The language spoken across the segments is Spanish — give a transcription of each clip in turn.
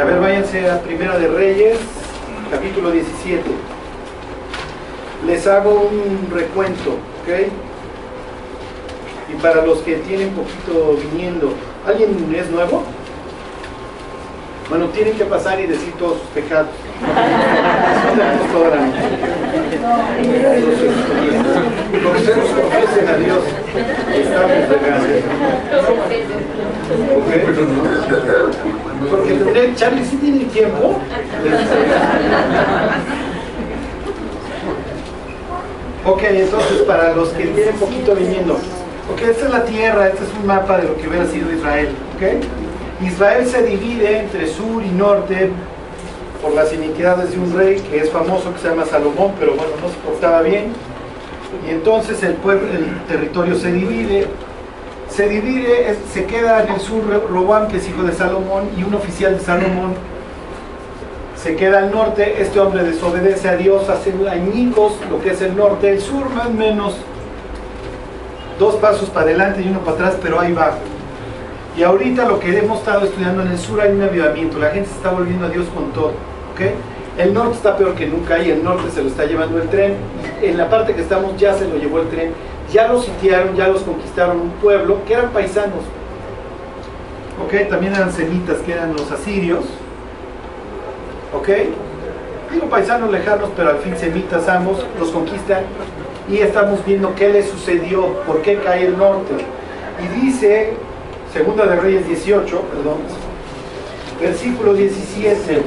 a ver, váyanse a Primera de Reyes, capítulo 17. Les hago un recuento, ¿ok? Y para los que tienen poquito viniendo, ¿alguien es nuevo? Bueno, tienen que pasar y decir todos sus pecados. Ustedes confiesen a Dios. Estamos de ¿Ok? Porque tendré, Charlie, si tiene tiempo. Ok, entonces para los que tienen poquito viniendo. Ok, esta es la tierra, este es un mapa de lo que hubiera sido Israel. Ok. Israel se divide entre sur y norte por las iniquidades de un rey que es famoso, que se llama Salomón, pero bueno, no se portaba bien. Y entonces el, pueblo, el territorio se divide. Se divide, se queda en el sur Robán, que es hijo de Salomón, y un oficial de Salomón se queda al norte. Este hombre desobedece a Dios, hace añicos lo que es el norte, el sur más o menos dos pasos para adelante y uno para atrás, pero ahí va. Y ahorita lo que hemos estado estudiando en el sur hay un avivamiento, la gente se está volviendo a Dios con todo. ¿okay? El norte está peor que nunca y el norte se lo está llevando el tren. En la parte que estamos ya se lo llevó el tren. Ya los sitiaron, ya los conquistaron un pueblo que eran paisanos. ¿ok? También eran semitas, que eran los asirios. ¿ok? Digo paisanos lejanos, pero al fin semitas ambos, los conquistan y estamos viendo qué le sucedió, por qué cae el norte. Y dice Segunda de Reyes 18, perdón. Versículo 17. Perdón,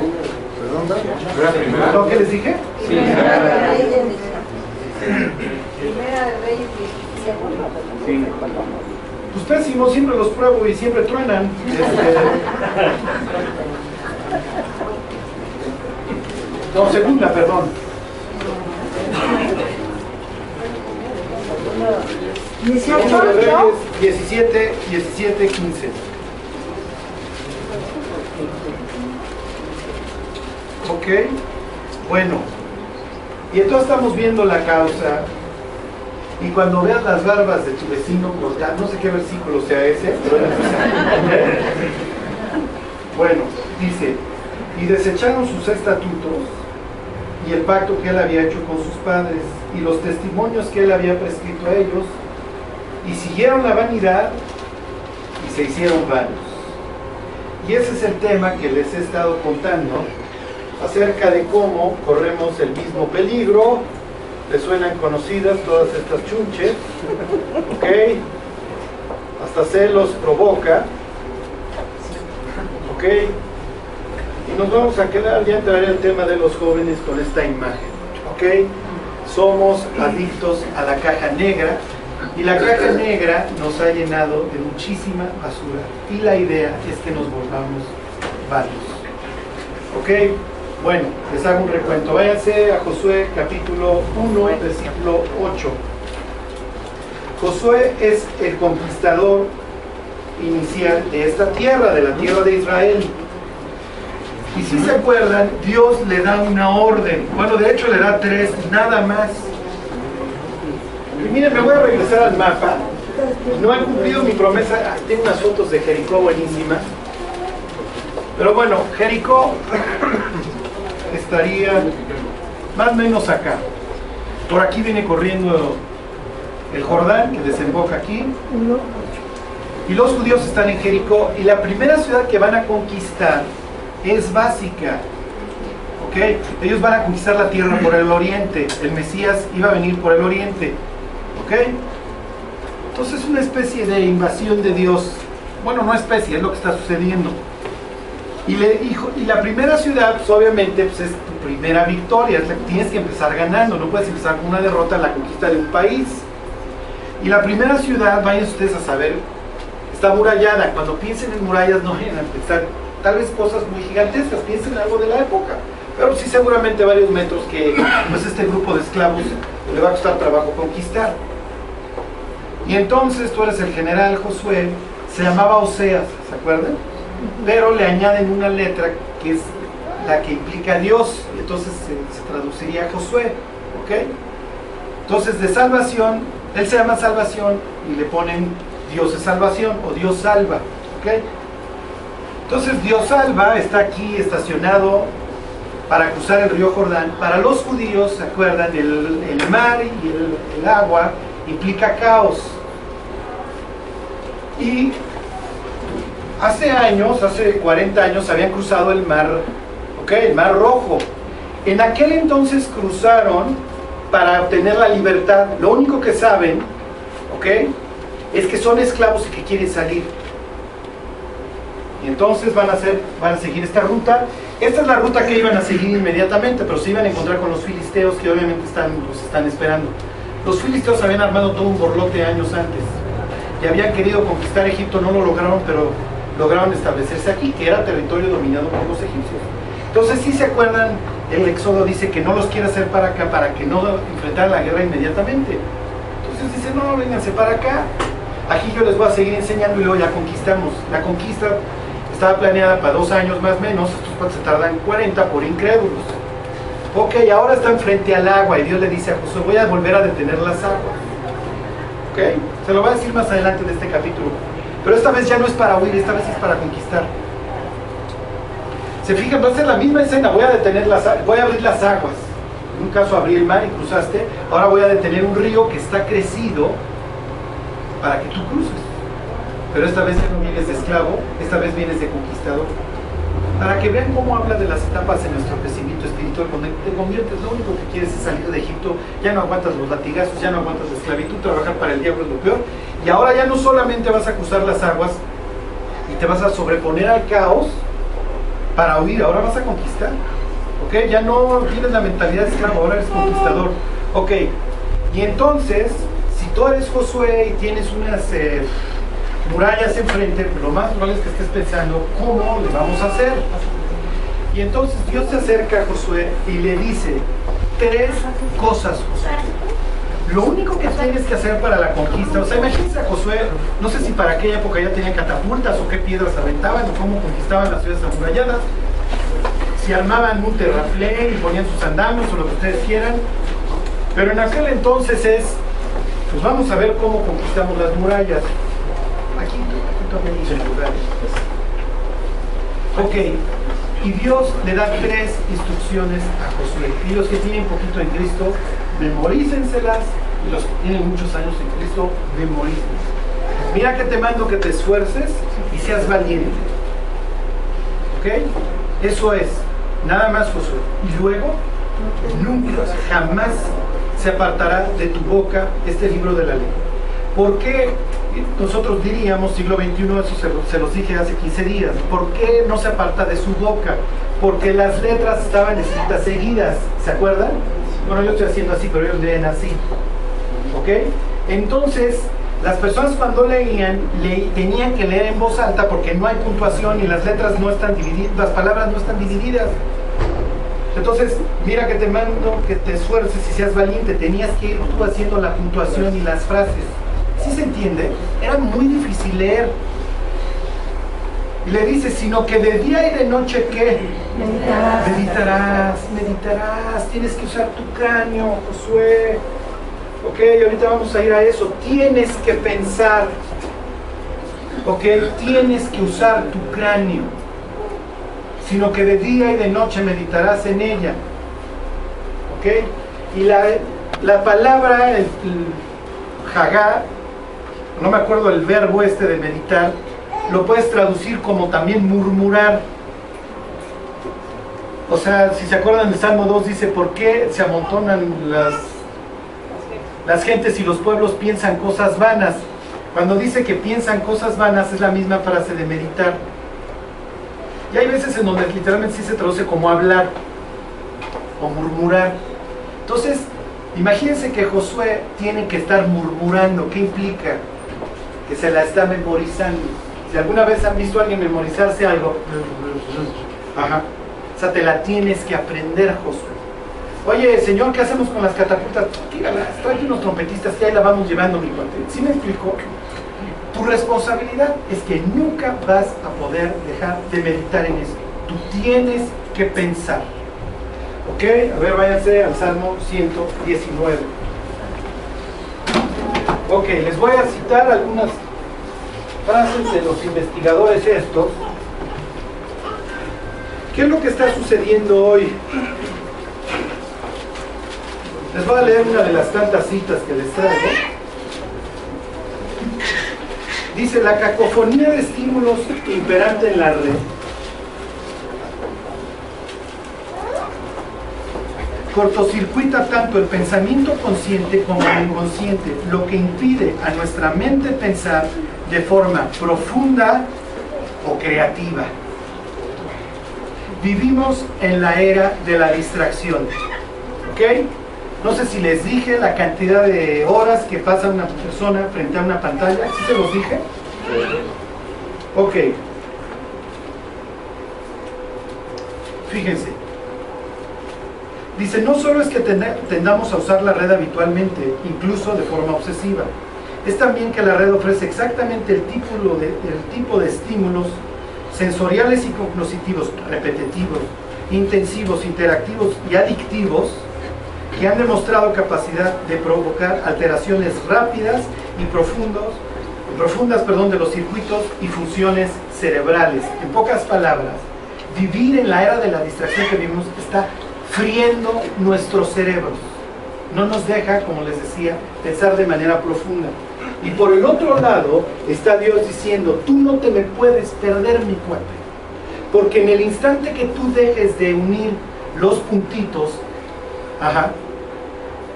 ¿No, ¿Qué les dije? Sí. Primera de Reyes 17. Pues pésimo, siempre los pruebo y siempre truenan. Este... No, segunda, perdón. 18, 17, 17, 15. Ok, bueno, y entonces estamos viendo la causa. Y cuando veas las barbas de tu vecino no sé qué versículo sea ese, pero bueno, dice, y desecharon sus estatutos y el pacto que él había hecho con sus padres y los testimonios que él había prescrito a ellos y siguieron la vanidad y se hicieron vanos. Y ese es el tema que les he estado contando acerca de cómo corremos el mismo peligro. ¿Les suenan conocidas todas estas chunches? ¿Ok? Hasta celos provoca. ¿Ok? Y nos vamos a quedar, ya entraré al tema de los jóvenes con esta imagen. ¿Ok? Somos adictos a la caja negra y la caja negra nos ha llenado de muchísima basura. Y la idea es que nos volvamos varios. ¿Ok? Bueno, les hago un recuento. Váyanse a Josué capítulo 1, versículo 8. Josué es el conquistador inicial de esta tierra, de la tierra de Israel. Y si se acuerdan, Dios le da una orden. Bueno, de hecho le da tres, nada más. Y miren, me voy a regresar al mapa. No he cumplido mi promesa. Ah, tengo unas fotos de Jericó buenísimas. Pero bueno, Jericó estaría más o menos acá. Por aquí viene corriendo el Jordán, que desemboca aquí. Y los judíos están en Jericó. Y la primera ciudad que van a conquistar es básica. ¿Ok? Ellos van a conquistar la tierra por el oriente. El Mesías iba a venir por el oriente. ¿Ok? Entonces es una especie de invasión de Dios. Bueno, no especie, es lo que está sucediendo. Y, le, y, la primera ciudad, pues, obviamente, pues, es tu primera victoria. Tienes que empezar ganando. No puedes empezar con una derrota en la conquista de un país. Y la primera ciudad, vayan ustedes a saber, está murallada. Cuando piensen en murallas, no vayan a pensar tal vez cosas muy gigantescas. Piensen en algo de la época. Pero sí, seguramente varios metros que pues, este grupo de esclavos le va a costar trabajo conquistar. Y entonces tú eres el general Josué, se llamaba Oseas, ¿se acuerdan? Pero le añaden una letra que es la que implica Dios, entonces se, traduciría Josué, ¿ok? Entonces de salvación, él se llama salvación y le ponen Dios es salvación o Dios salva, ¿ok? Entonces Dios salva, está aquí estacionado para cruzar el río Jordán. Para los judíos, ¿se acuerdan? El, mar y el, agua implica caos. Y hace años, hace 40 años, habían cruzado el mar, ¿ok? El mar rojo. En aquel entonces cruzaron para obtener la libertad. Lo único que saben, ¿ok? Es que son esclavos y que quieren salir. Y entonces van a, hacer, van a seguir esta ruta esta es la ruta que iban a seguir inmediatamente, pero se iban a encontrar con los filisteos que obviamente están, los están esperando. Los filisteos habían armado todo un borlote años antes y habían querido conquistar Egipto, no lo lograron, pero lograron establecerse aquí, que era territorio dominado por los egipcios. Entonces, si se acuerdan, el Éxodo dice que no los quiere hacer para acá para que no enfrentar la guerra inmediatamente. Entonces dice, no, vénganse para acá. Aquí yo les voy a seguir enseñando y luego ya conquistamos. La conquista estaba planeada para dos años más o menos, estos se tardan 40 por incrédulos. Ok, ahora están frente al agua y Dios le dice a Josué, voy a volver a detener las aguas. Ok, se lo voy a decir más adelante de este capítulo. Pero esta vez ya no es para huir, esta vez es para conquistar. Se fijan, va a ser la misma escena, voy a detener las voy a abrir las aguas. En un caso abrí el mar y cruzaste, ahora voy a detener un río que está crecido para que tú cruces. Pero esta vez ya no vienes de esclavo, esta vez vienes de conquistador. Para que vean cómo habla de las etapas en nuestro crecimiento espiritual, cuando te conviertes, lo único que quieres es salir de Egipto, ya no aguantas los latigazos, ya no aguantas la esclavitud, trabajar para el diablo es lo peor. Y ahora ya no solamente vas a cruzar las aguas y te vas a sobreponer al caos para huir, ahora vas a conquistar. ¿Ok? Ya no tienes la mentalidad de esclavo, ahora eres conquistador. Ok, y entonces, si tú eres Josué y tienes unas... Eh, murallas enfrente, lo más normal es que estés pensando, ¿cómo le vamos a hacer? Y entonces Dios se acerca a Josué y le dice tres cosas, Josué. Lo único que tienes que hacer para la conquista, o sea, imagínense a Josué, no sé si para aquella época ya tenían catapultas o qué piedras aventaban o cómo conquistaban las ciudades amuralladas, si armaban un terraplén y ponían sus andamios o lo que ustedes quieran, pero en aquel entonces es, pues vamos a ver cómo conquistamos las murallas. Ok, y Dios le da tres instrucciones a Josué. Y los que tienen poquito en Cristo, memorícenselas. Y los que tienen muchos años en Cristo, memorícenselas. Mira que te mando que te esfuerces y seas valiente. ¿Ok? Eso es. Nada más Josué. Y luego, nunca, jamás se apartará de tu boca este libro de la ley. ¿Por qué nosotros diríamos, siglo XXI, eso se, los dije hace 15 días, ¿por qué no se aparta de su boca? Porque las letras estaban escritas seguidas, ¿se acuerdan? Bueno, yo estoy haciendo así, pero ellos leen así. ¿Ok? Entonces, las personas cuando leían, tenían que leer en voz alta porque no hay puntuación y las letras no están divididas, las palabras no están divididas. Entonces, mira que te mando que te esfuerces y seas valiente, tenías que ir tú haciendo la puntuación y las frases. ¿Sí se entiende? Era muy difícil leer. Y le dice, sino que de día y de noche, ¿qué? Meditarás. Meditarás, meditarás. Tienes que usar tu cráneo, Josué. Ok, ahorita vamos a ir a eso. Tienes que pensar. Ok, tienes que usar tu cráneo. Sino que de día y de noche meditarás en ella. Ok, y la, la palabra, el, el no me acuerdo el verbo este de meditar, lo puedes traducir como también murmurar. O sea, si se acuerdan del Salmo 2 dice, ¿por qué se amontonan las, las gentes y los pueblos piensan cosas vanas? Cuando dice que piensan cosas vanas es la misma frase de meditar. Y hay veces en donde literalmente sí se traduce como hablar o murmurar. Entonces, imagínense que Josué tiene que estar murmurando. ¿Qué implica? Que se la está memorizando. Si alguna vez han visto a alguien memorizarse algo, ajá, o sea, te la tienes que aprender, Josué. Oye, señor, ¿qué hacemos con las catapultas? Tíralas, trae unos trompetistas que ahí la vamos llevando, mi cuate. ¿Sí me explico? Tu responsabilidad es que nunca vas a poder dejar de meditar en eso. Tú tienes que pensar. ¿Ok? A ver, váyanse al Salmo 119. Ok, les voy a citar algunas frases de los investigadores estos ¿Qué es lo que está sucediendo hoy? Les voy a leer una de las tantas citas que les traigo. Dice, la cacofonía de estímulos imperante en la red cortocircuita tanto el pensamiento consciente como el inconsciente, lo que impide a nuestra mente pensar de forma profunda o creativa. Vivimos en la era de la distracción. ¿Ok? No sé si les dije la cantidad de horas que pasa una persona frente a una pantalla. ¿Sí se los dije? Ok. Fíjense. Dice, no solo es que tendamos a usar la red habitualmente, incluso de forma obsesiva, es también que la red ofrece exactamente el tipo de, estímulos sensoriales y cognitivos repetitivos, intensivos, interactivos y adictivos que han demostrado capacidad de provocar alteraciones rápidas y profundas perdón, de los circuitos y funciones cerebrales. En pocas palabras, vivir en la era de la distracción que vivimos está friendo nuestros cerebros. No nos deja, como les decía, pensar de manera profunda. Y por el otro lado está Dios diciendo, tú no te me puedes perder mi cuerpo. Porque en el instante que tú dejes de unir los puntitos, ajá,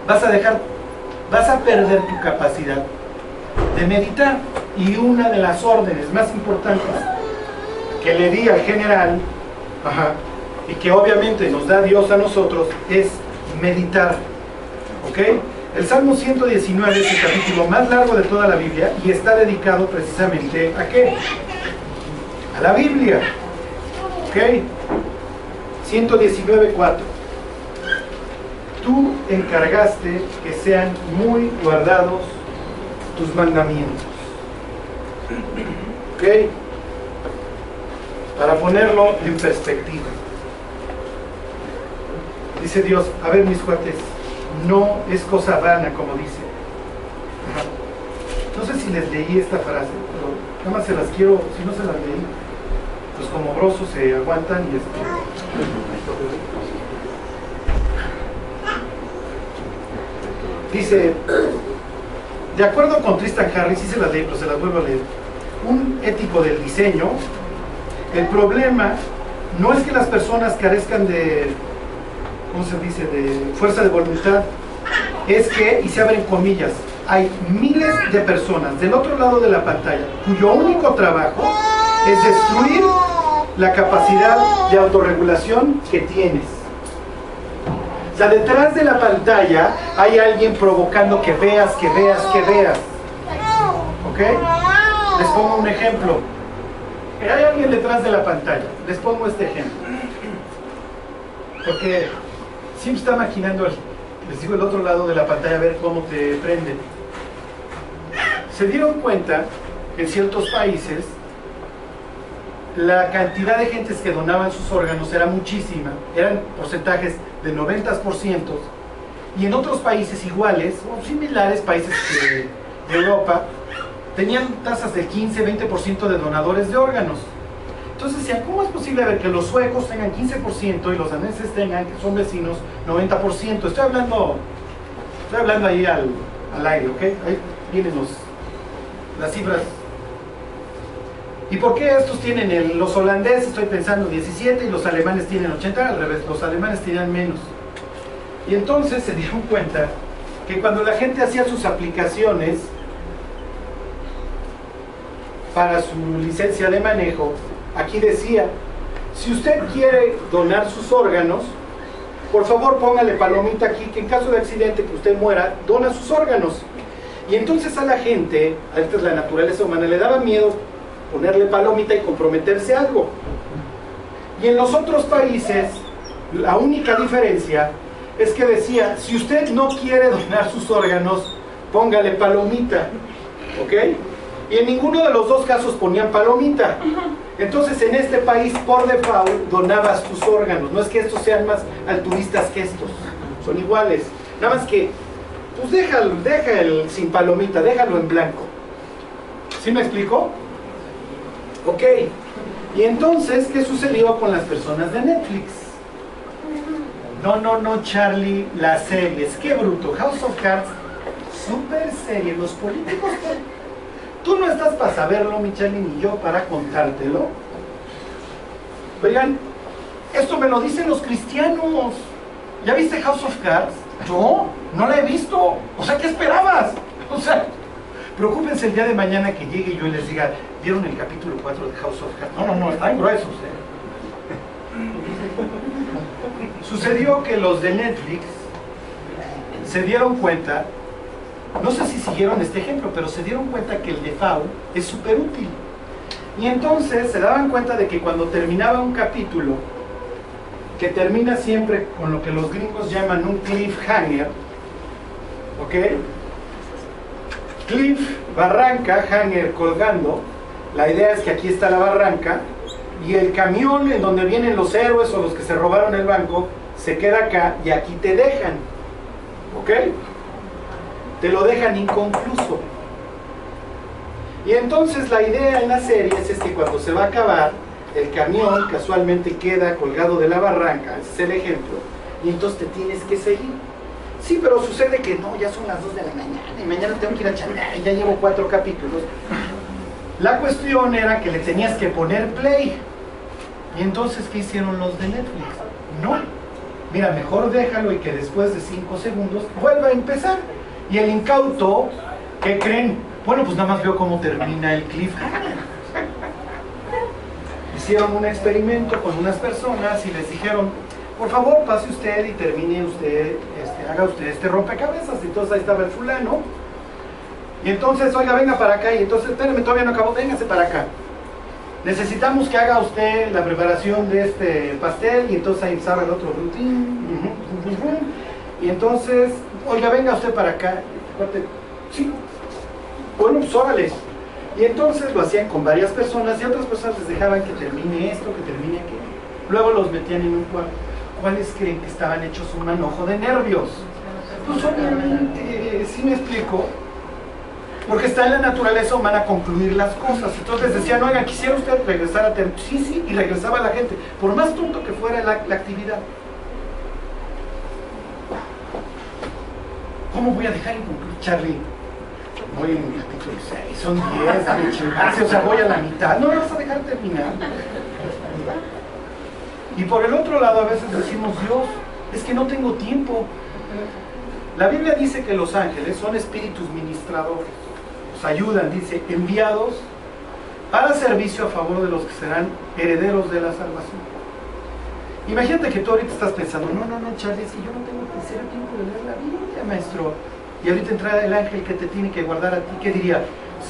vas a dejar, vas a perder tu capacidad de meditar. Y una de las órdenes más importantes que le di al general, ajá, y que obviamente nos da Dios a nosotros es meditar. ¿Ok? El Salmo 119 es el capítulo más largo de toda la Biblia y está dedicado precisamente a qué? A la Biblia. ¿Ok? 119.4. Tú encargaste que sean muy guardados tus mandamientos. ¿Ok? Para ponerlo en perspectiva. Dice Dios, a ver mis cuates, no es cosa vana como dice. No sé si les leí esta frase, pero nada más se las quiero, si no se las leí, pues como brosos se aguantan y este. Dice, de acuerdo con Tristan Harris, sí se las leí, pero se las vuelvo a leer. Un ético del diseño, el problema no es que las personas carezcan de ¿cómo se dice?, de fuerza de voluntad, es que, y se abren comillas, hay miles de personas del otro lado de la pantalla cuyo único trabajo es destruir la capacidad de autorregulación que tienes. O sea, detrás de la pantalla hay alguien provocando que veas, que veas, que veas. ¿Ok? Les pongo un ejemplo. Hay alguien detrás de la pantalla. Les pongo este ejemplo. Porque siempre está maquinando, les digo, el otro lado de la pantalla a ver cómo te prende. Se dieron cuenta que en ciertos países la cantidad de gentes que donaban sus órganos era muchísima, eran porcentajes de 90%, y en otros países iguales o similares, países de Europa, tenían tasas de 15-20% de donadores de órganos. Entonces decían, ¿cómo es posible ver que los suecos tengan 15% y los daneses tengan, que son vecinos, 90%? Estoy hablando, estoy hablando ahí al, aire, ¿ok? Ahí vienen los, las cifras. ¿Y por qué estos tienen, el, los holandeses, estoy pensando, 17 y los alemanes tienen 80? Al revés, los alemanes tenían menos. Y entonces se dieron cuenta que cuando la gente hacía sus aplicaciones para su licencia de manejo, aquí decía, si usted quiere donar sus órganos, por favor póngale palomita aquí, que en caso de accidente que usted muera, dona sus órganos. Y entonces a la gente, a esta es la naturaleza humana, le daba miedo ponerle palomita y comprometerse algo. Y en los otros países, la única diferencia es que decía, si usted no quiere donar sus órganos, póngale palomita. ¿Ok? Y en ninguno de los dos casos ponían palomita. Entonces en este país por default donabas tus órganos. No es que estos sean más altruistas que estos. Son iguales. Nada más que, pues déjalo, deja el sin palomita, déjalo en blanco. ¿Sí me explico? Ok. Y entonces, ¿qué sucedió con las personas de Netflix? No, no, no, Charlie, las series. Qué bruto. House of Cards, súper serie. Los políticos. Tú no estás para saberlo, mi Charlie, ni yo para contártelo. Oigan, esto me lo dicen los cristianos. ¿Ya viste House of Cards? Yo no la he visto. O sea, ¿qué esperabas? O sea, preocúpense el día de mañana que llegue y yo les diga, ¿vieron el capítulo 4 de House of Cards? No, no, no, están gruesos. ¿eh? Sucedió que los de Netflix se dieron cuenta, no sé si siguieron este ejemplo, pero se dieron cuenta que el default es súper útil. Y entonces se daban cuenta de que cuando terminaba un capítulo, que termina siempre con lo que los gringos llaman un cliffhanger, ¿ok? Cliff, barranca, hanger, colgando. La idea es que aquí está la barranca y el camión en donde vienen los héroes o los que se robaron el banco se queda acá y aquí te dejan. ¿Ok? Te lo dejan inconcluso. Y entonces la idea en la serie es que cuando se va a acabar, el camión casualmente queda colgado de la barranca, ese es el ejemplo, y entonces te tienes que seguir. Sí, pero sucede que no, ya son las 2 de la mañana y mañana tengo que ir a chambear y ya llevo cuatro capítulos. La cuestión era que le tenías que poner play. Y entonces, ¿qué hicieron los de Netflix? No. Mira, mejor déjalo y que después de 5 segundos vuelva a empezar. Y el incauto, ¿qué creen? Bueno, pues nada más veo cómo termina el cliffhanger hicieron un experimento con unas personas y les dijeron, por favor pase usted y termine usted, este, haga usted este rompecabezas. Y entonces ahí estaba el fulano. Y entonces, oiga, venga para acá. Y entonces, espérame, todavía no acabó, véngase para acá. Necesitamos que haga usted la preparación de este pastel. Y entonces ahí estaba el otro rutín. Y entonces, oiga, venga usted para acá. Sí. Bueno, pues órale. Y entonces lo hacían con varias personas y otras personas les dejaban que termine esto, que termine aquello. Luego los metían en un cuarto. ¿Cuáles creen que estaban hechos un manojo de nervios? Pues obviamente, si me explico? Porque está en la naturaleza humana concluir las cosas. Entonces decían, oiga, quisiera usted regresar a terminar. Sí, sí, y regresaba la gente, por más tonto que fuera la actividad. ¿Cómo voy a dejar concluir, Charlie? voy en el capítulo 6, son 10, dame chingarse, o sea, voy a la mitad, no vas a dejar terminar. Y por el otro lado a veces decimos, Dios, es que no tengo tiempo. La Biblia dice que los ángeles son espíritus ministradores, nos ayudan, dice, enviados para servicio a favor de los que serán herederos de la salvación. Imagínate que tú ahorita estás pensando, no, no, no, Charlie, es que yo no tengo tiempo de leer maestro y ahorita entra el ángel que te tiene que guardar a ti, ¿qué diría?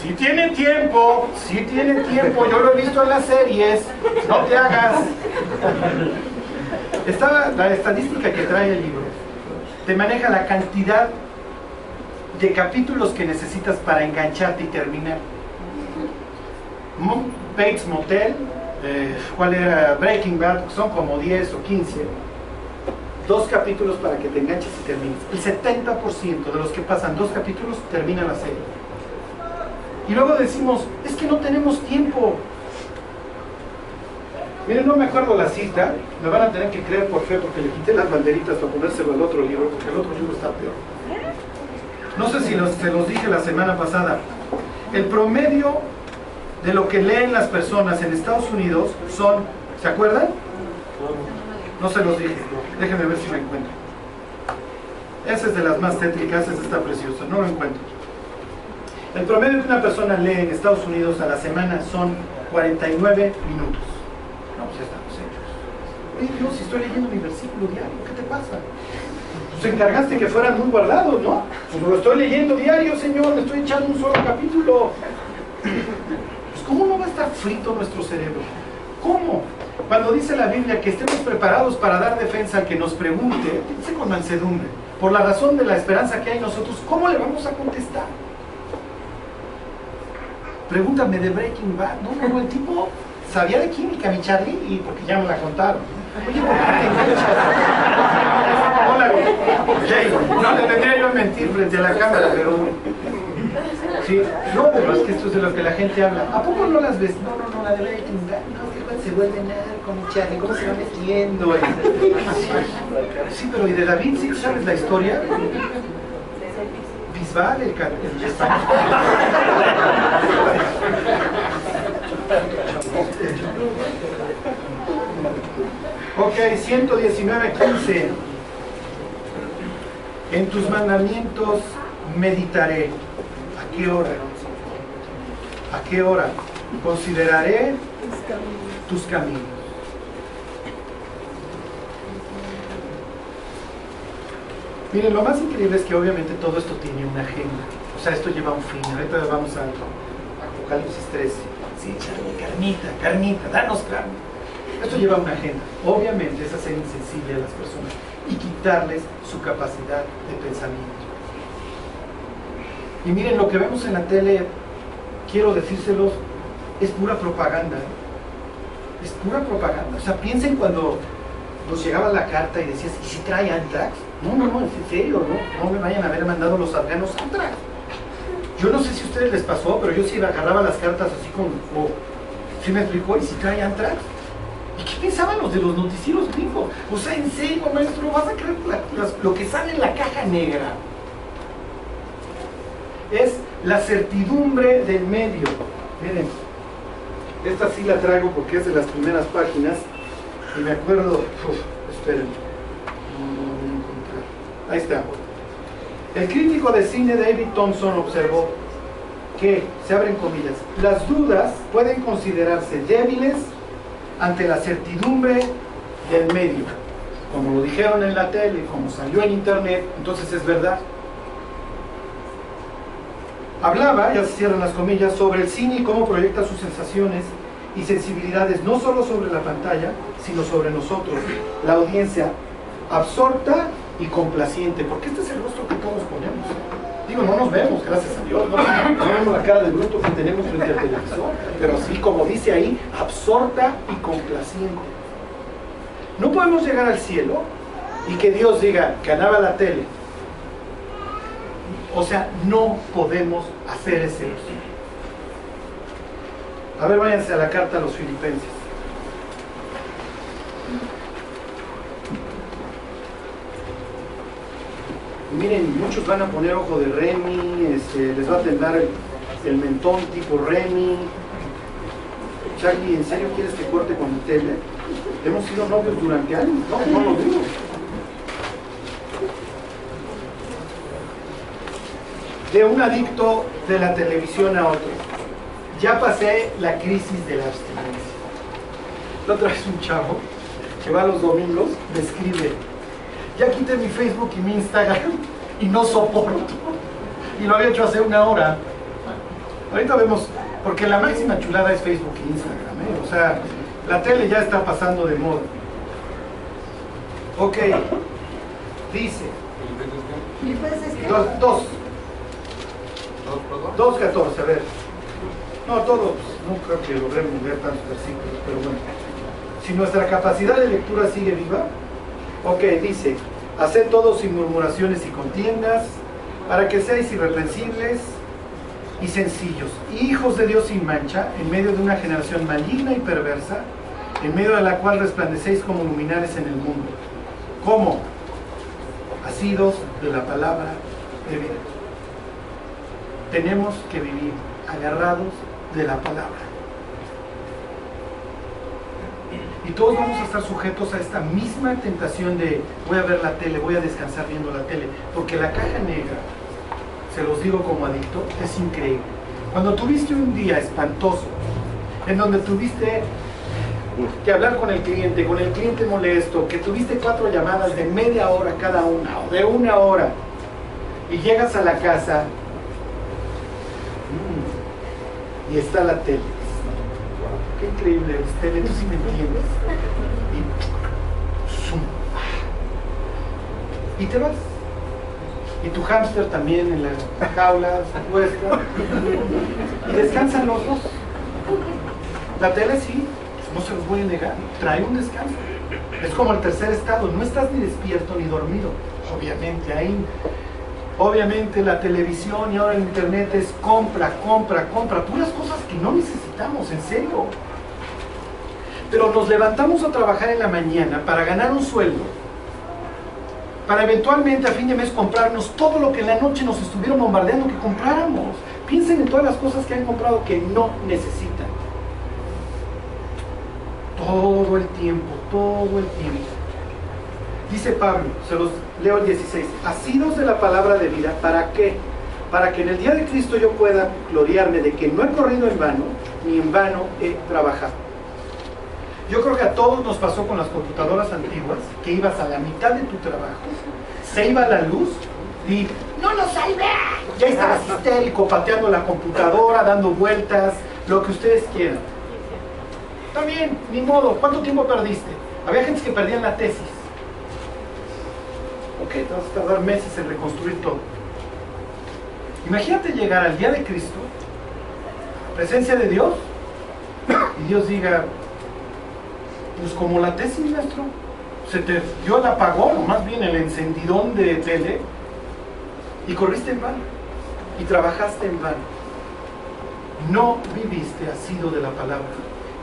Si tiene tiempo, si tiene tiempo, yo lo he visto en las series, no te hagas. Estaba la estadística que trae el libro, te maneja la cantidad de capítulos que necesitas para engancharte y terminar. Bates Motel, eh, ¿cuál era? Breaking Bad, son como 10 o 15 dos capítulos para que te enganches y termines. El 70% de los que pasan dos capítulos termina la serie. Y luego decimos, es que no tenemos tiempo. Miren, no me acuerdo la cita, me van a tener que creer por fe porque le quité las banderitas para ponérselo al otro libro, porque el otro libro está peor. No sé si se los dije la semana pasada. El promedio de lo que leen las personas en Estados Unidos son, ¿se acuerdan? No se los dije. Déjenme ver si lo encuentro. Esa es de las más tétricas, esa está preciosa. No lo encuentro. El promedio que una persona lee en Estados Unidos a la semana son 49 minutos. No, pues ya estamos hechos. Oye Dios, si estoy leyendo mi versículo diario, ¿qué te pasa? Pues encargaste que fueran muy guardados, ¿no? Pues lo estoy leyendo diario, Señor, le estoy echando un solo capítulo. Pues ¿cómo no va a estar frito nuestro cerebro? ¿Cómo? Cuando dice la Biblia que estemos preparados para dar defensa al que nos pregunte, dice con mansedumbre, por la razón de la esperanza que hay en nosotros, ¿cómo le vamos a contestar? Pregúntame de Breaking Bad. No, no, el tipo sabía de química, mi Charlie, y porque ya me la contaron. Oye, ¿por qué Hola, Jay. No le tendría yo a mentir frente a la cámara, pero. Sí, no, pero es que esto es de lo que la gente habla. ¿A poco no las ves? No, no, no, la de Breaking Bad. No, se vuelve narco, muchacho, cómo se va metiendo. Sí, pero ¿y de David sí sabes la historia? Bisbal, el, el español. Ok, 119, 15. En tus mandamientos meditaré. ¿A qué hora? ¿A qué hora? Consideraré tus caminos. Miren, lo más increíble es que obviamente todo esto tiene una agenda. O sea, esto lleva un fin. Ahorita vamos al Apocalipsis 13. Sí, carnita, carnita, danos carne. Esto lleva una agenda. Obviamente es hacer insensible a las personas y quitarles su capacidad de pensamiento. Y miren, lo que vemos en la tele, quiero decírselos, es pura propaganda. ¿eh? Es pura propaganda. O sea, piensen cuando nos llegaba la carta y decías, ¿y si trae Antrax? No, no, no, en serio, no, no me vayan a haber mandado los afganos Antrax. Yo no sé si a ustedes les pasó, pero yo sí agarraba las cartas así como, oh, ¿sí me explicó? ¿Y si trae Antrax? ¿Y qué pensaban los de los noticieros gringos? O sea, en serio, maestro, vas a creer lo que sale en la caja negra. Es la certidumbre del medio. Miren, esta sí la traigo porque es de las primeras páginas. Y me acuerdo, esperen, no, no voy a encontrar. Ahí está. El crítico de cine David Thompson observó que, se abren comillas, las dudas pueden considerarse débiles ante la certidumbre del medio. Como lo dijeron en la tele, como salió en internet, entonces es verdad. Hablaba, ya se cierran las comillas, sobre el cine y cómo proyecta sus sensaciones y sensibilidades no solo sobre la pantalla, sino sobre nosotros, la audiencia, absorta y complaciente, porque este es el rostro que todos ponemos. Digo, no nos vemos, gracias a Dios, no, vemos la cara del bruto que tenemos frente al televisor, pero sí, como dice ahí, absorta y complaciente. No podemos llegar al cielo y que Dios diga, ganaba la tele. O sea, no podemos hacer uso. A ver, váyanse a la carta a los filipenses. Miren, muchos van a poner ojo de Remy, este, les va a temblar el, mentón tipo Remy. Charlie, ¿en serio quieres que corte con mi tele? Hemos sido novios durante años. No, no lo digo. De un adicto de la televisión a otro. Ya pasé la crisis de la abstinencia. La otra vez un chavo que va los domingos me escribe, ya quité mi Facebook y mi Instagram y no soporto. Y lo había hecho hace una hora. Ahorita vemos, porque la máxima chulada es Facebook e Instagram, ¿eh? o sea, la tele ya está pasando de moda. Ok, dice. Dos. Dos, catorce, a ver. No, todos, no creo que logremos ver tantos versículos, pero bueno. Si nuestra capacidad de lectura sigue viva, Ok, dice, haced todos sin murmuraciones y contiendas, para que seáis irreprensibles y sencillos, hijos de Dios sin mancha, en medio de una generación maligna y perversa, en medio de la cual resplandecéis como luminares en el mundo. ¿Cómo? Asidos de la palabra de vida. Tenemos que vivir agarrados de la palabra. Y todos vamos a estar sujetos a esta misma tentación de voy a ver la tele, voy a descansar viendo la tele. Porque la caja negra, se los digo como adicto, es increíble. Cuando tuviste un día espantoso, en donde tuviste que hablar con el cliente, con el cliente molesto, que tuviste cuatro llamadas de media hora cada una o de una hora, y llegas a la casa y está la tele Qué increíble, usted, tú sí me entiendes. Y, y te vas. Y tu hámster también en la jaula, puesta. Y descansan los dos. La tele sí, no se los voy a negar, trae un descanso. Es como el tercer estado, no estás ni despierto ni dormido. Obviamente, ahí Obviamente la televisión y ahora el internet es compra, compra, compra, puras cosas que no necesitamos, en serio. Pero nos levantamos a trabajar en la mañana para ganar un sueldo, para eventualmente a fin de mes comprarnos todo lo que en la noche nos estuvieron bombardeando que compráramos. Piensen en todas las cosas que han comprado que no necesitan. Todo el tiempo, todo el tiempo. Dice Pablo, se los leo el 16, asidos de la palabra de vida, ¿para qué? Para que en el día de Cristo yo pueda gloriarme de que no he corrido en vano, ni en vano he trabajado. Yo creo que a todos nos pasó con las computadoras antiguas, que ibas a la mitad de tu trabajo, se iba la luz y no lo salvé. Ya estabas histérico, pateando la computadora, dando vueltas, lo que ustedes quieran. Bien, ni modo. ¿Cuánto tiempo perdiste? Había gente que perdían la tesis. Ok, te vas a tardar meses en reconstruir todo. Imagínate llegar al día de Cristo, presencia de Dios, y Dios diga, pues como la tesis, maestro, se te dio el apagón, más bien el encendidón de tele, y corriste en vano, y trabajaste en vano. No viviste asido de la palabra.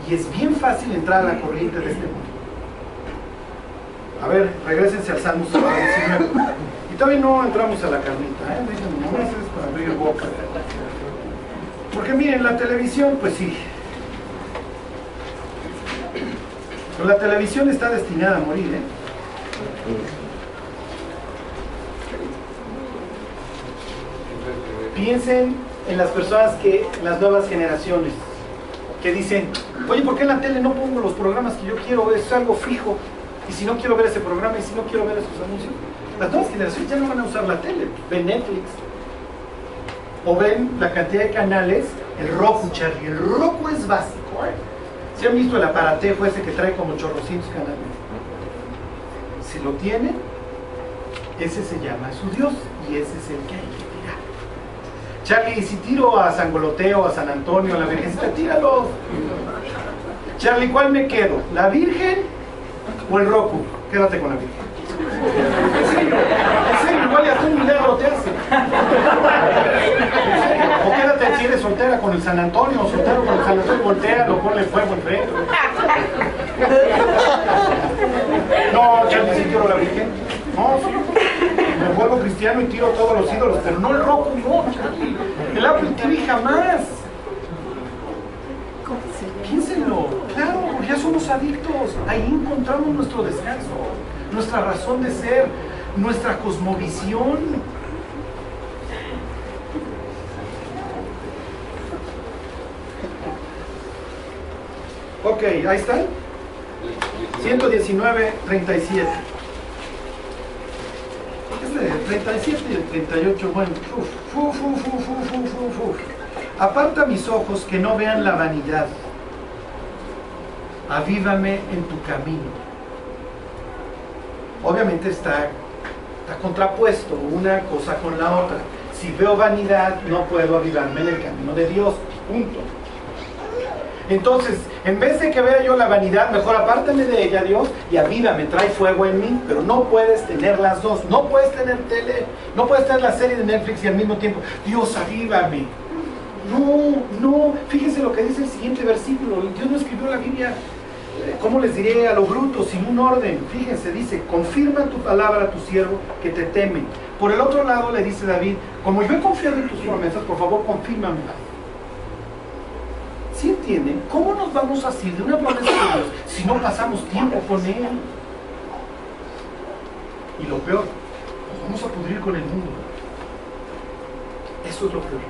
Y es bien fácil entrar a la corriente de este mundo. A ver, regresense al Salmo 19. Y todavía no entramos a la carnita, ¿eh? no es para abrir boca. Porque miren, la televisión, pues sí. Pero la televisión está destinada a morir, ¿eh? Piensen en las personas que, las nuevas generaciones, que dicen, oye, ¿por qué en la tele no pongo los programas que yo quiero? Es algo fijo. Y si no quiero ver ese programa y si no quiero ver esos anuncios, las nuevas generaciones ya no van a usar la tele, ven Netflix. O ven la cantidad de canales, el Roku, Charlie. El Roku es básico, ¿eh? ¿Se han visto el aparatejo ese que trae como chorrocientos canales? Si lo tienen, ese se llama su Dios y ese es el que hay que tirar. Charlie, si tiro a San Goloteo, a San Antonio, a la Virgencita, tíralo. Charlie, ¿cuál me quedo? ¿La Virgen o el Roku? Quédate con la Virgen. En serio, igual ya tú un milagro te hace. O quédate si eres soltera con el San Antonio, o soltero con el San Antonio, voltea, lo ponle fuego enfrente. No, Charlie, sí quiero la Virgen. No, sí. Me vuelvo cristiano y tiro todos los ídolos, pero no el Roku, no, Charlie. El Apple TV jamás. Piénsenlo, claro, porque ya adictos. Ahí encontramos nuestro descanso, nuestra razón de ser, nuestra cosmovisión. Ok, ahí están. 119, 37. Este, el 37 y el 38, bueno, uf, fu, fu. Aparta mis ojos que no vean la vanidad. Avívame en tu camino. Obviamente está, está contrapuesto una cosa con la otra. Si veo vanidad, no puedo avivarme en el camino de Dios. Punto. Entonces, en vez de que vea yo la vanidad, mejor apártame de ella, Dios, y avívame, trae fuego en mí. Pero no puedes tener las dos. No puedes tener tele, no puedes tener la serie de Netflix y al mismo tiempo, Dios, avívame. No, no. Fíjense lo que dice el siguiente versículo. Dios no escribió la Biblia, ¿cómo les diré? A lo bruto, sin un orden. Fíjense, dice, confirma tu palabra a tu siervo que te temen. Por el otro lado le dice David, como yo he confiado en tus promesas, por favor, confírmamela. ¿Sí entienden? ¿Cómo nos vamos a asir de una promesa de Dios si no pasamos tiempo con Él? Y lo peor, nos vamos a pudrir con el mundo. Eso es lo peor.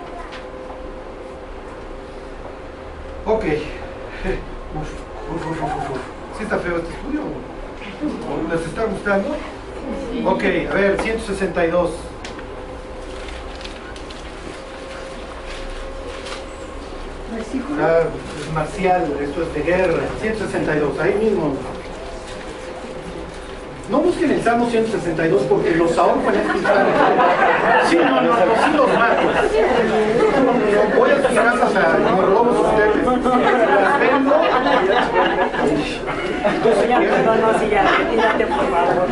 Ok. Uf, uf, uf, uf, uf. ¿Sí está feo este estudio? ¿O ¿Les está gustando? Ok, a ver, 162. Ah, es marcial, esto es de guerra. 162, ahí mismo. No busquen el Salmo 162 porque los ahorco en este instante. Sí, no, no, no, sí los mato. Voy a sus casas a como robos ustedes. Las vendo. No, no, sí, ya, retírate, por favor.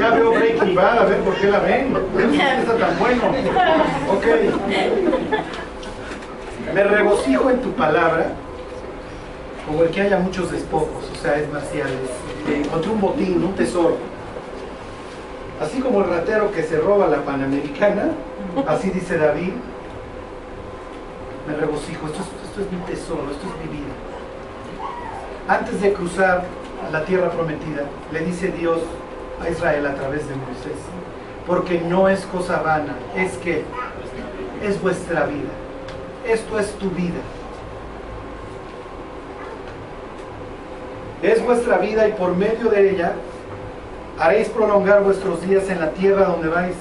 Ya veo Breaking Bad, a ver por qué la ven. Está tan bueno. Ok. Me regocijo en tu palabra como el que haya muchos despojos, o sea, es marcial. Eh, encontré un botín, un tesoro. Así como el ratero que se roba la panamericana, así dice David, me regocijo, esto es, esto es mi tesoro, esto es mi vida. Antes de cruzar a la tierra prometida, le dice Dios a Israel a través de Moisés, porque no es cosa vana, es que es vuestra vida, esto es tu vida. Es vuestra vida y por medio de ella haréis prolongar vuestros días en la tierra donde vais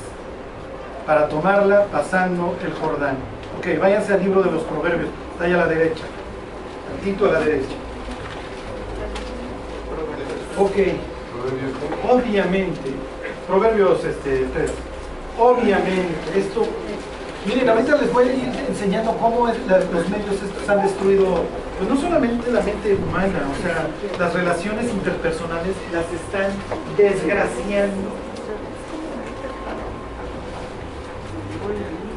para tomarla pasando el Jordán. Ok, váyanse al libro de los proverbios, está ahí a la derecha, tantito a la derecha. Ok, obviamente, Proverbios este, 3, obviamente, esto, miren, ahorita les voy a ir enseñando cómo los medios estos han destruido, pues no solamente la mente humana, o sea, las relaciones interpersonales las están desgraciando.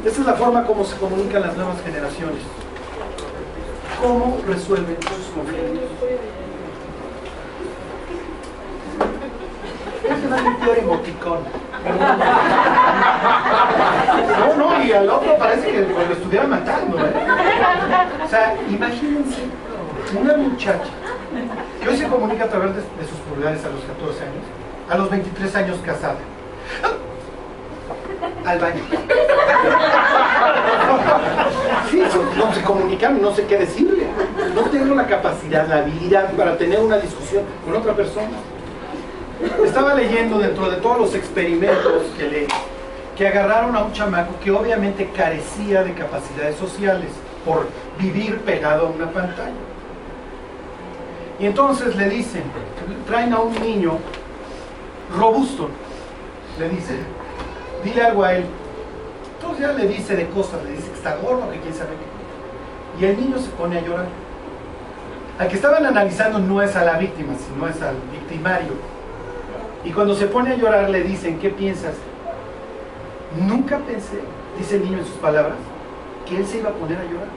Esa es la forma como se comunican las nuevas generaciones. ¿Cómo resuelven sus conflictos? Es un peor emoticón. No, no, y al otro parece que lo estuviera matando. ¿eh? O sea, imagínense una muchacha que hoy se comunica a través de, sus pulgares a los 14 años, a los 23 años casada. Al baño. Sí, no, se no sé qué decirle. No tengo la capacidad, la habilidad para tener una discusión con otra persona. Estaba leyendo dentro de todos los experimentos que leí que agarraron a un chamaco que obviamente carecía de capacidades sociales por vivir pegado a una pantalla. Y entonces le dicen, traen a un niño robusto, le dicen, dile algo a él. Entonces ya le dice de cosas, le dice que está gordo, que quién sabe qué. Y el niño se pone a llorar. Al que estaban analizando no es a la víctima, sino es al victimario. Y cuando se pone a llorar le dicen, ¿qué piensas? Nunca pensé, dice el niño en sus palabras, que él se iba a poner a llorar.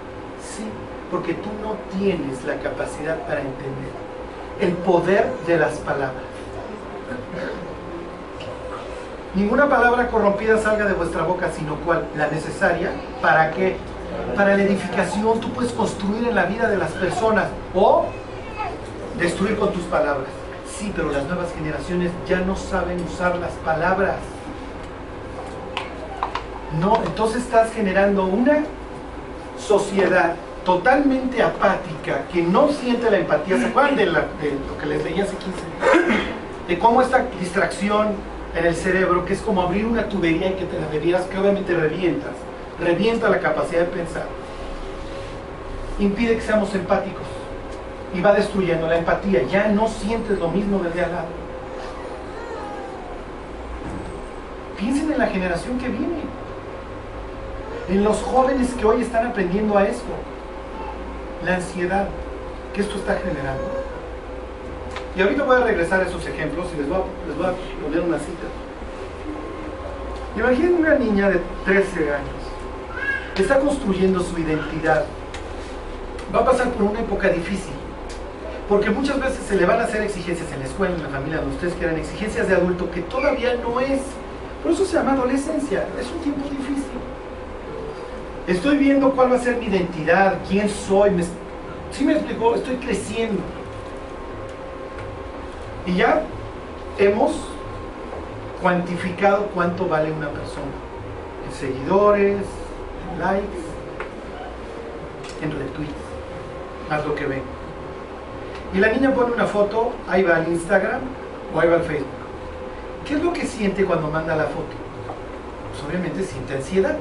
Sí, porque tú no tienes la capacidad para entender el poder de las palabras. Ninguna palabra corrompida salga de vuestra boca, sino cual, la necesaria, ¿para qué? Para la edificación, tú puedes construir en la vida de las personas o destruir con tus palabras. Sí, pero las nuevas generaciones ya no saben usar las palabras. No, entonces estás generando una sociedad totalmente apática que no siente la empatía. ¿Se acuerdan de, lo que les leí hace 15 días? De cómo esta distracción en el cerebro, que es como abrir una tubería y que te la bebieras, que obviamente revientas, revienta la capacidad de pensar, impide que seamos empáticos y va destruyendo la empatía. Ya no sientes lo mismo desde al lado. Piensen en la generación que viene, en los jóvenes que hoy están aprendiendo a esto, la ansiedad que esto está generando. Y ahorita voy a regresar a esos ejemplos y les voy a, les voy a poner una cita. Imaginen una niña de 13 años que está construyendo su identidad. Va a pasar por una época difícil. Porque muchas veces se le van a hacer exigencias en la escuela, en la familia, donde ustedes quieran, exigencias de adulto que todavía no es. Por eso se llama adolescencia. Es un tiempo difícil. Estoy viendo cuál va a ser mi identidad, quién soy. Me, sí me explicó, estoy creciendo. Y ya hemos cuantificado cuánto vale una persona. En seguidores, en likes, en retweets, más lo que ven. Y la niña pone una foto, ahí va al Instagram o ahí va al Facebook. ¿Qué es lo que siente cuando manda la foto? Pues obviamente siente ansiedad.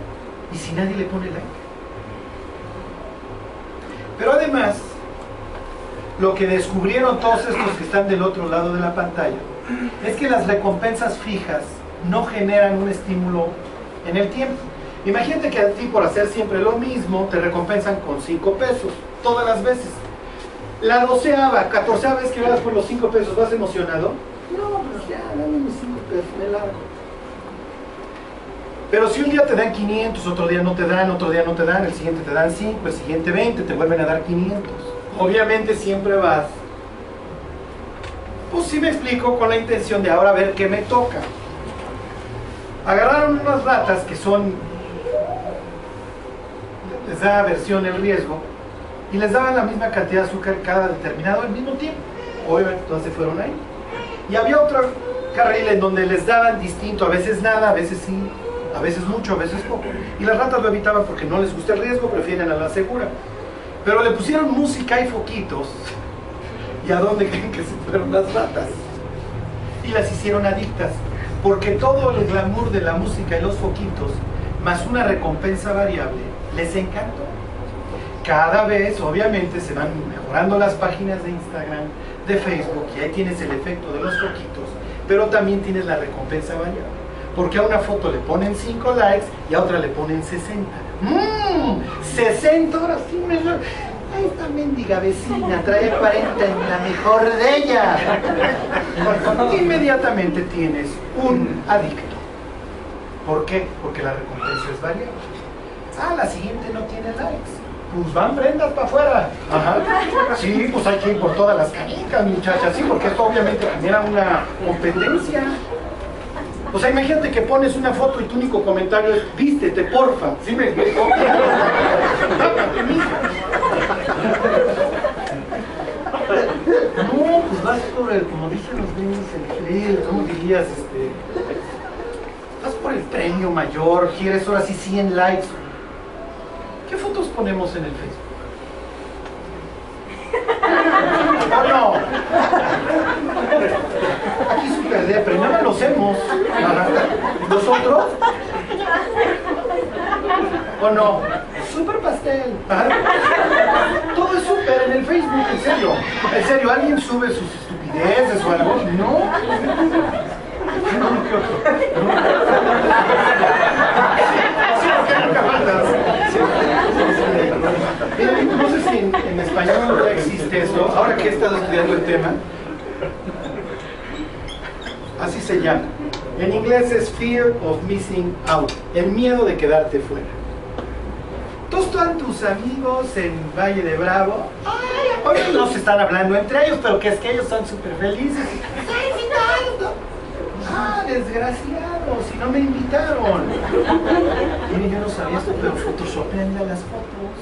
Y si nadie le pone like. Pero además, lo que descubrieron todos estos que están del otro lado de la pantalla es que las recompensas fijas no generan un estímulo en el tiempo. Imagínate que a ti por hacer siempre lo mismo te recompensan con 5 pesos, todas las veces. La doceava, catorceava vez que vas por los 5 pesos, ¿vas emocionado? No, pues ya, dame mis 5 pesos, me largo. Pero si un día te dan 500, otro día no te dan, otro día no te dan, el siguiente te dan 5, el siguiente 20, te vuelven a dar 500. obviamente siempre vas, pues sí me explico, con la intención de ahora ver qué me toca. Agarraron unas ratas que son, les da aversión el riesgo, y les daban la misma cantidad de azúcar cada determinado al mismo tiempo. Obviamente, entonces fueron ahí. Y había otro carril en donde les daban distinto, a veces nada, a veces sí, a veces mucho, a veces poco. Y las ratas lo evitaban porque no les gusta el riesgo, prefieren a la segura. Pero le pusieron música y foquitos. ¿Y a dónde creen que se fueron las ratas? Y las hicieron adictas. Porque todo el glamour de la música y los foquitos, más una recompensa variable, les encantó. Cada vez, obviamente, se van mejorando las páginas de Instagram, de Facebook, y ahí tienes el efecto de los foquitos, pero también tienes la recompensa variable. Porque a una foto le ponen 5 likes y a otra le ponen 60. ¡Mmm! 60 ahora sí me... Esta mendiga vecina trae 40 en la mejor de ella. Inmediatamente tienes un adicto. ¿Por qué? Porque la recompensa es variable. Ah, la siguiente no tiene likes. Pues van prendas para afuera. Ajá. Sí, pues hay que ir por todas las canicas, muchachas. Sí, porque esto obviamente genera una competencia. O sea, imagínate que pones una foto y tu único comentario es vístete, porfa. ¿Sí me explico? No, pues vas por el, como dicen los niños, el ¿cómo dirías? Este, vas por el premio mayor, quieres ahora sí 100 likes. ¿Qué fotos ponemos en el Facebook? ¿O no? Aquí super depre, más los hemos. ¿Nosotros? ¿O no? Super pastel. Todo es súper en el Facebook, en serio. En serio, ¿alguien sube sus estupideces o algo? No. ¿Qué otro? Sí, porque nunca faltas. Mira, no sé si en, en español ya existe esto. Ahora que he estado estudiando el tema, así se llama. En inglés es fear of missing out, el miedo de quedarte fuera. Todos están tus amigos en Valle de Bravo. Ay, hoy no se están hablando entre ellos, pero que es que ellos son súper felices. Ay, invitados. Ah, desgraciados, si no me invitaron. Miren, yo no sabía esto, pero photoshopean ya las fotos.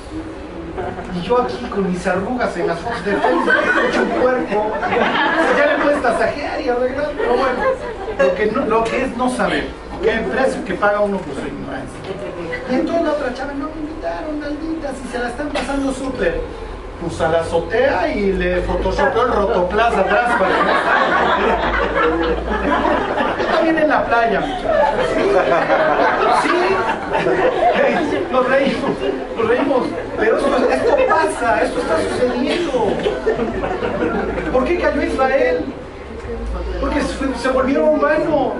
Y yo aquí con mis arrugas en las fotos de Facebook, hecho un cuerpo. Ya le puedes tasajear y arreglar, pero bueno, lo que, es no saber, el precio que paga uno por su ignorancia. Y entonces la otra chava, no me invitaron, malditas, y se la están pasando súper. Pues a la azotea y le photoshopeó el rotoplas atrás para que no también en la playa. Nos reímos, nos reímos. Pero esto, pasa, esto está sucediendo. ¿Por qué cayó Israel? Porque se, volvieron vanos.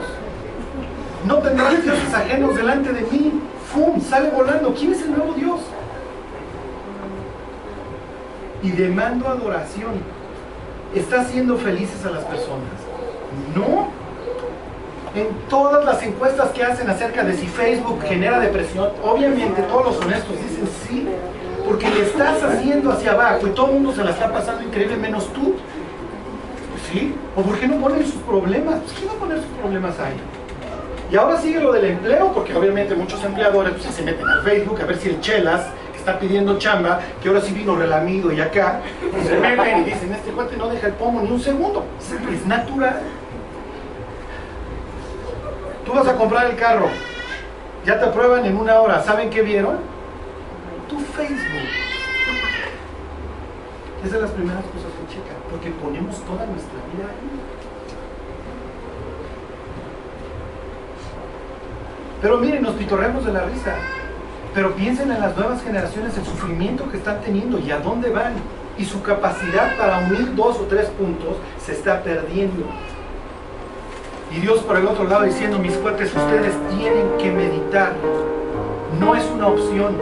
No tendrás dioses ajenos delante de mí. ¡Fum! Sale volando. ¿Quién es el nuevo Dios? Y demando adoración. ¿Está haciendo felices a las personas? No. En todas las encuestas que hacen acerca de si Facebook genera depresión, obviamente todos los honestos dicen sí, porque le estás haciendo hacia abajo y todo el mundo se la está pasando increíble menos tú. Sí. ¿O por qué no ponen sus problemas? ¿quién va a poner sus problemas ahí? Y ahora sigue lo del empleo, porque obviamente muchos empleadores pues, se meten al Facebook a ver si el Chelas, que está pidiendo chamba, que ahora sí vino relamido y acá, se meten y dicen, este cuate no deja el pomo ni un segundo. Es natural. Vas a comprar el carro, ya te aprueban en una hora, ¿saben qué vieron? Tu Facebook. Es de las primeras cosas que checan, porque ponemos toda nuestra vida ahí. Pero miren, nos pitorreamos de la risa. Pero piensen en las nuevas generaciones, el sufrimiento que están teniendo y a dónde van. Y su capacidad para unir dos o tres puntos se está perdiendo. Y Dios por el otro lado diciendo, mis cuates, ustedes tienen que meditar. No es una opción.